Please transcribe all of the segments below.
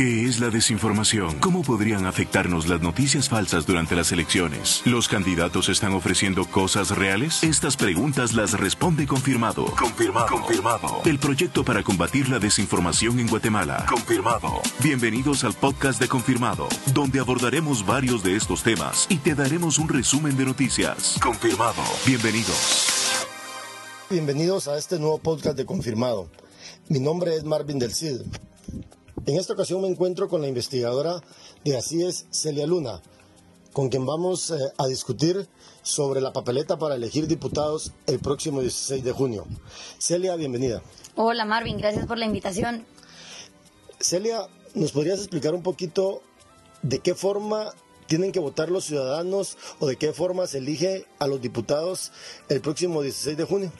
¿Qué es la desinformación? ¿Cómo podrían afectarnos las noticias falsas durante las elecciones? ¿Los candidatos están ofreciendo cosas reales? Estas preguntas las responde Confirmado. Confirmado. Confirmado. El proyecto para combatir la desinformación en Guatemala. Confirmado. Bienvenidos al podcast de Confirmado, donde abordaremos varios de estos temas y te daremos un resumen de noticias. Confirmado. Bienvenidos. Bienvenidos a este nuevo podcast de Confirmado. Mi nombre es Marvin del Cid. En esta ocasión me encuentro con la investigadora de es Celia Luna, con quien vamos eh, a discutir sobre la papeleta para elegir diputados el próximo 16 de junio. Celia, bienvenida. Hola Marvin, gracias por la invitación. Celia, ¿nos podrías explicar un poquito de qué forma tienen que votar los ciudadanos o de qué forma se elige a los diputados el próximo 16 de junio?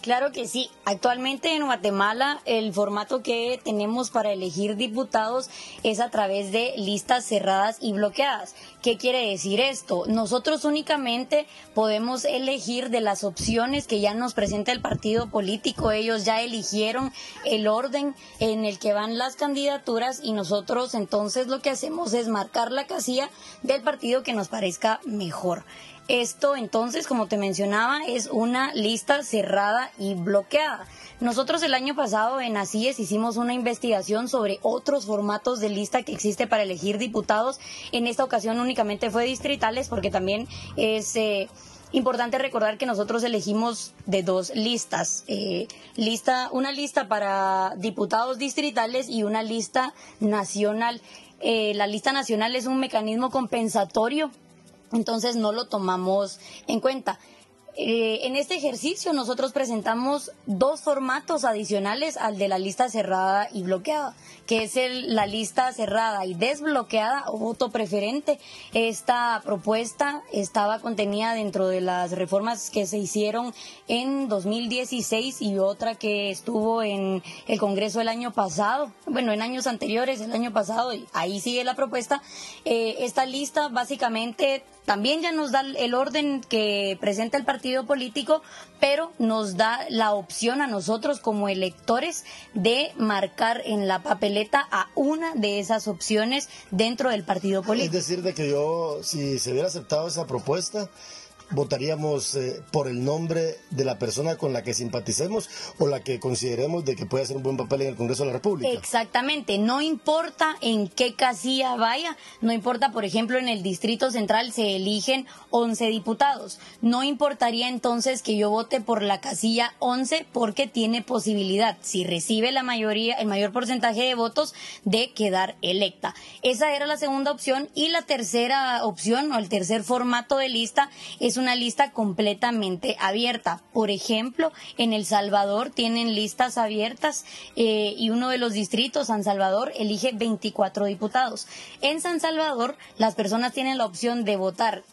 Claro que sí. Actualmente en Guatemala el formato que tenemos para elegir diputados es a través de listas cerradas y bloqueadas. ¿Qué quiere decir esto? Nosotros únicamente podemos elegir de las opciones que ya nos presenta el partido político. Ellos ya eligieron el orden en el que van las candidaturas y nosotros entonces lo que hacemos es marcar la casilla del partido que nos parezca mejor. Esto entonces, como te mencionaba, es una lista cerrada y bloqueada. Nosotros el año pasado en ACIES hicimos una investigación sobre otros formatos de lista que existe para elegir diputados. En esta ocasión únicamente fue distritales porque también es... Eh, importante recordar que nosotros elegimos de dos listas, eh, lista, una lista para diputados distritales y una lista nacional. Eh, la lista nacional es un mecanismo compensatorio entonces no lo tomamos en cuenta. Eh, en este ejercicio nosotros presentamos dos formatos adicionales al de la lista cerrada y bloqueada, que es la lista cerrada y desbloqueada o voto preferente. Esta propuesta estaba contenida dentro de las reformas que se hicieron en 2016 y otra que estuvo en el Congreso el año pasado, bueno, en años anteriores, el año pasado, y ahí sigue la propuesta. Eh, esta lista básicamente también ya nos da el orden que presenta el partido político, pero nos da la opción a nosotros como electores de marcar en la papeleta a una de esas opciones dentro del partido político. Es decir, de que yo, si se hubiera aceptado esa propuesta, votaríamos eh, por el nombre de la persona con la que simpaticemos o la que consideremos de que puede hacer un buen papel en el Congreso de la República. Exactamente, no importa en qué casilla vaya, no importa, por ejemplo, en el Distrito Central se eligen 11 diputados, no importaría entonces que yo vote por la casilla 11 porque tiene posibilidad, si recibe la mayoría, el mayor porcentaje de votos, de quedar electa. Esa era la segunda opción y la tercera opción o el tercer formato de lista es una lista completamente abierta. Por ejemplo, en El Salvador tienen listas abiertas eh, y uno de los distritos, San Salvador, elige 24 diputados. En San Salvador, las personas tienen la opción de votar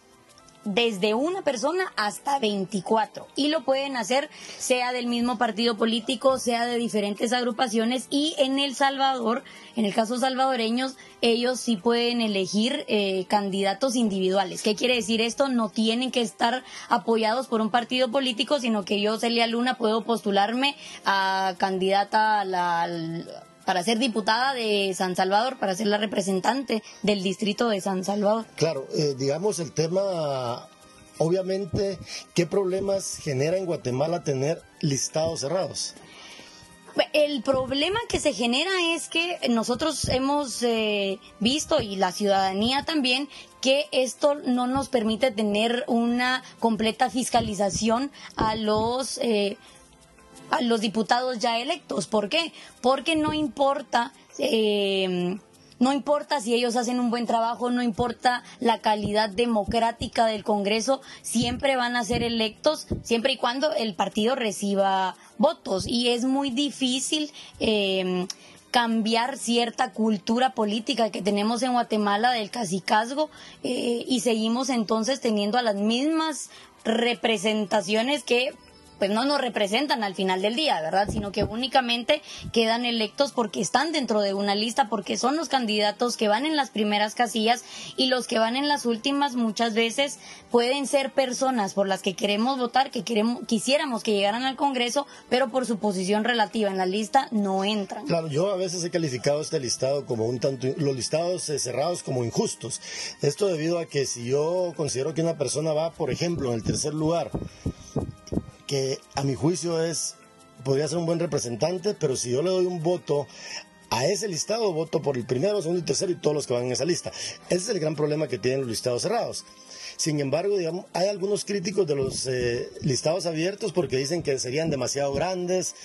desde una persona hasta 24 y lo pueden hacer sea del mismo partido político, sea de diferentes agrupaciones y en El Salvador, en el caso salvadoreños, ellos sí pueden elegir eh, candidatos individuales. ¿Qué quiere decir esto? No tienen que estar apoyados por un partido político, sino que yo, Celia Luna, puedo postularme a candidata a la para ser diputada de San Salvador, para ser la representante del distrito de San Salvador. Claro, eh, digamos el tema, obviamente, ¿qué problemas genera en Guatemala tener listados cerrados? El problema que se genera es que nosotros hemos eh, visto, y la ciudadanía también, que esto no nos permite tener una completa fiscalización a los eh, a los diputados ya electos. ¿Por qué? Porque no importa. Eh, no importa si ellos hacen un buen trabajo, no importa la calidad democrática del Congreso, siempre van a ser electos siempre y cuando el partido reciba votos. Y es muy difícil eh, cambiar cierta cultura política que tenemos en Guatemala del cacicazgo eh, y seguimos entonces teniendo a las mismas representaciones que pues no nos representan al final del día, ¿verdad? Sino que únicamente quedan electos porque están dentro de una lista, porque son los candidatos que van en las primeras casillas y los que van en las últimas muchas veces pueden ser personas por las que queremos votar, que queremos, quisiéramos que llegaran al Congreso, pero por su posición relativa en la lista no entran. Claro, yo a veces he calificado este listado como un tanto, los listados eh, cerrados como injustos. Esto debido a que si yo considero que una persona va, por ejemplo, en el tercer lugar, que a mi juicio es podría ser un buen representante, pero si yo le doy un voto a ese listado, voto por el primero, segundo y tercero y todos los que van en esa lista. Ese es el gran problema que tienen los listados cerrados. Sin embargo, digamos, hay algunos críticos de los eh, listados abiertos porque dicen que serían demasiado grandes.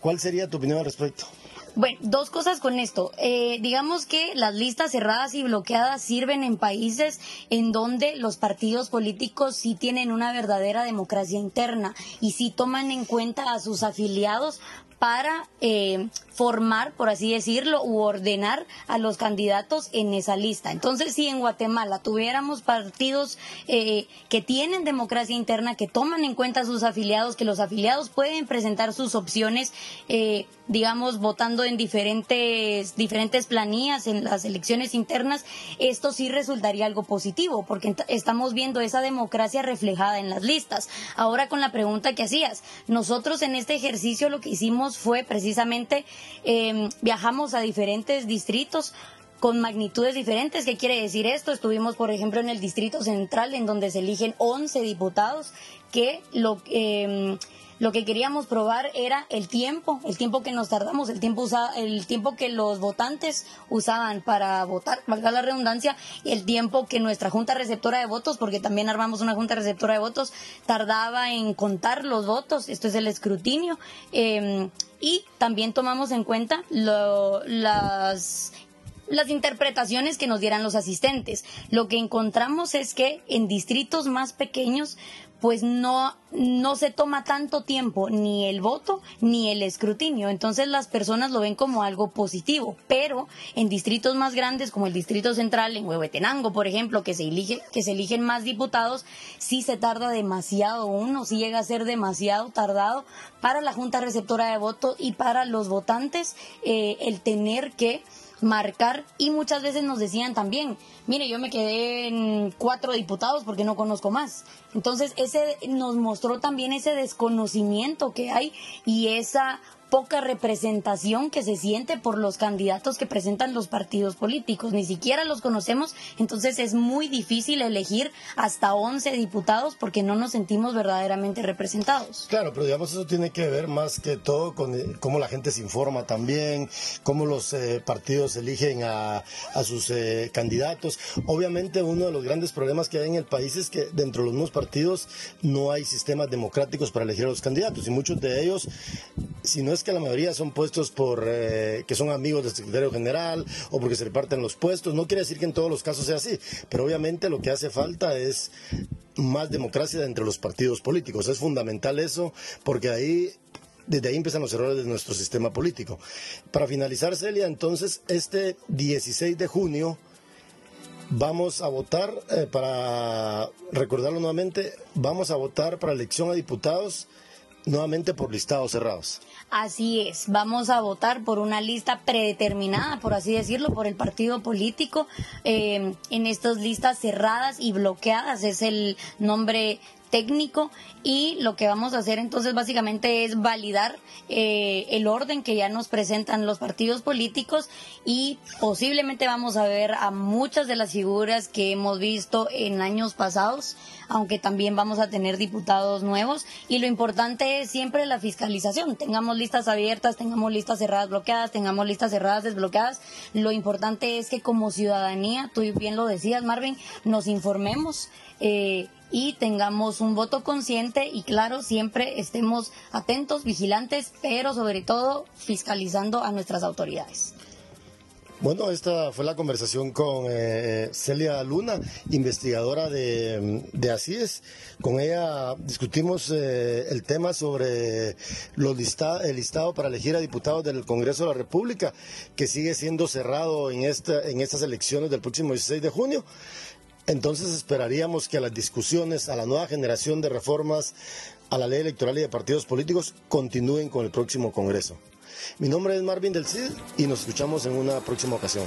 ¿Cuál sería tu opinión al respecto? Bueno, dos cosas con esto. Eh, digamos que las listas cerradas y bloqueadas sirven en países en donde los partidos políticos sí tienen una verdadera democracia interna y sí toman en cuenta a sus afiliados para eh, formar, por así decirlo, u ordenar a los candidatos en esa lista. Entonces, si en Guatemala tuviéramos partidos eh, que tienen democracia interna, que toman en cuenta a sus afiliados, que los afiliados pueden presentar sus opciones, eh, digamos, votando en diferentes, diferentes planillas en las elecciones internas, esto sí resultaría algo positivo, porque estamos viendo esa democracia reflejada en las listas. Ahora con la pregunta que hacías, nosotros en este ejercicio lo que hicimos fue precisamente eh, viajamos a diferentes distritos con magnitudes diferentes. ¿Qué quiere decir esto? Estuvimos, por ejemplo, en el Distrito Central, en donde se eligen 11 diputados que lo, eh, lo que queríamos probar era el tiempo, el tiempo que nos tardamos, el tiempo, el tiempo que los votantes usaban para votar, valga la redundancia, y el tiempo que nuestra junta receptora de votos, porque también armamos una junta receptora de votos, tardaba en contar los votos, esto es el escrutinio, em, y también tomamos en cuenta las las interpretaciones que nos dieran los asistentes. Lo que encontramos es que en distritos más pequeños pues no, no se toma tanto tiempo ni el voto ni el escrutinio. Entonces las personas lo ven como algo positivo. Pero en distritos más grandes, como el Distrito Central, en Huehuetenango, por ejemplo, que se, que se eligen más diputados, sí se tarda demasiado uno, sí llega a ser demasiado tardado para la Junta Receptora de Voto y para los votantes eh, el tener que marcar y muchas veces nos decían también, mire, yo me quedé en cuatro diputados porque no conozco más. Entonces, ese nos mostró también ese desconocimiento que hay y esa poca representación que se siente por los candidatos que presentan los partidos políticos. Ni siquiera los conocemos, entonces es muy difícil elegir hasta 11 diputados porque no nos sentimos verdaderamente representados. Claro, pero digamos eso tiene que ver más que todo con eh, cómo la gente se informa también, cómo los eh, partidos eligen a, sus eh, candidatos. Obviamente uno de los grandes problemas que hay en el país es que dentro de los mismos partidos no hay sistemas democráticos para elegir a los candidatos y muchos de ellos, si no es que la mayoría son puestos por eh, que son amigos del secretario general o porque se reparten los puestos. No quiere decir que en todos los casos sea así, pero obviamente lo que hace falta es más democracia entre los partidos políticos. Es fundamental eso porque ahí desde ahí empiezan los errores de nuestro sistema político. Para finalizar, Celia, entonces este 16 de junio vamos a votar, eh, para recordarlo nuevamente, vamos a votar para elección a diputados nuevamente por listados cerrados. Así es, vamos a votar por una lista predeterminada, por así decirlo, por el partido político. Eh, en estas listas cerradas y bloqueadas es el nombre técnico y lo que vamos a hacer entonces básicamente es validar eh, el orden que ya nos presentan los partidos políticos y posiblemente vamos a ver a muchas de las figuras que hemos visto en años pasados, aunque también vamos a tener diputados nuevos y lo importante es siempre la fiscalización, tengamos listas abiertas, tengamos listas cerradas bloqueadas, tengamos listas cerradas desbloqueadas, lo importante es que como ciudadanía, tú bien lo decías Marvin, nos informemos. Eh, y tengamos un voto consciente y claro, siempre estemos atentos, vigilantes, pero sobre todo fiscalizando a nuestras autoridades. Bueno, esta fue la conversación con eh, Celia Luna, investigadora de, de ACIES. Con ella discutimos eh, el tema sobre los el listado para elegir a diputados del Congreso de la República, que sigue siendo cerrado en, esta, en estas elecciones del próximo 16 de junio. Entonces esperaríamos que las discusiones a la nueva generación de reformas a la ley electoral y de partidos políticos continúen con el próximo Congreso. Mi nombre es Marvin del Cid y nos escuchamos en una próxima ocasión.